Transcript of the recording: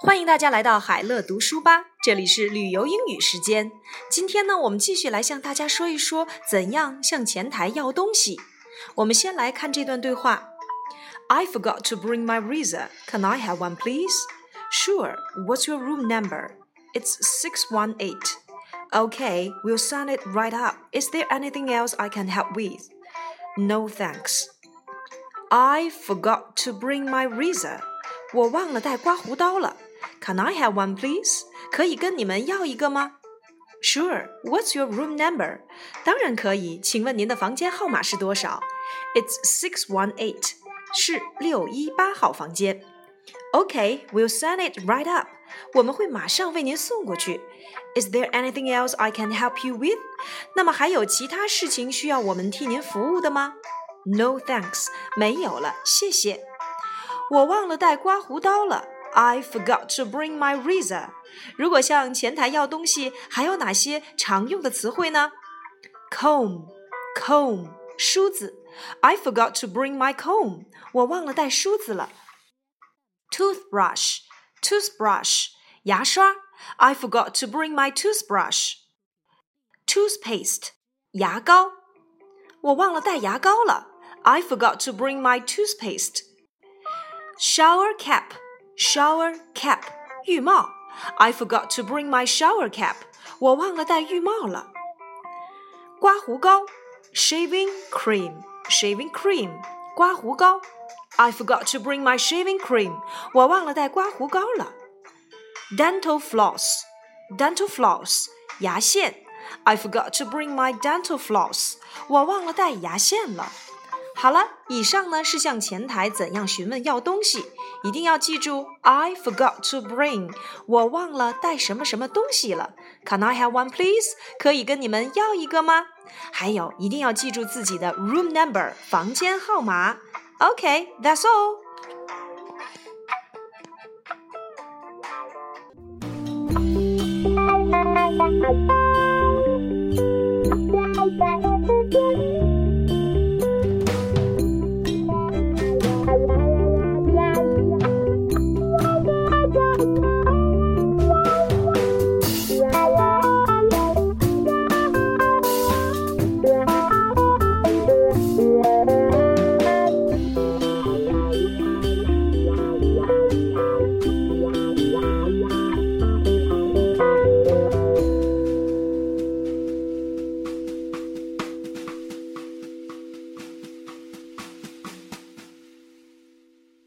欢迎大家来到海乐读书吧，这里是旅游英语时间。今天呢，我们继续来向大家说一说怎样向前台要东西。我们先来看这段对话：I forgot to bring my razor. Can I have one, please? Sure. What's your room number? It's six one eight. Okay, we'll sign it right up. Is there anything else I can help with? No, thanks. I forgot to bring my razor. 我忘了带刮胡刀了。 can I have one, please? 可以跟你们要一个吗？Sure. What's your room number? 当然可以。请问您的房间号码是多少？It's six one eight. 是六一八号房间。Okay, we'll send it right up. 我们会马上为您送过去。Is there anything else I can help you with? 那么还有其他事情需要我们替您服务的吗？No, thanks. 没有了，谢谢。我忘了带刮胡刀了。I forgot to bring my razor。如果向前台要东西，还有哪些常用的词汇呢？Comb，comb，梳子。I forgot to bring my comb。我忘了带梳子了。Toothbrush，toothbrush，牙刷。I forgot to bring my toothbrush。Toothpaste，牙膏。我忘了带牙膏了。I forgot to bring my toothpaste。shower cap, shower cap, 浴帽. I forgot to bring my shower cap. 我忘了带浴帽了。刮胡膏 shaving cream, shaving cream, 刮胡膏. I forgot to bring my shaving cream. 我忘了带刮胡膏了。Dental floss, dental floss, 牙线. I forgot to bring my dental floss. 我忘了带牙线了。 好了，以上呢是向前台怎样询问要东西，一定要记住，I forgot to bring，我忘了带什么什么东西了。Can I have one, please？可以跟你们要一个吗？还有，一定要记住自己的 room number，房间号码。OK，that's all。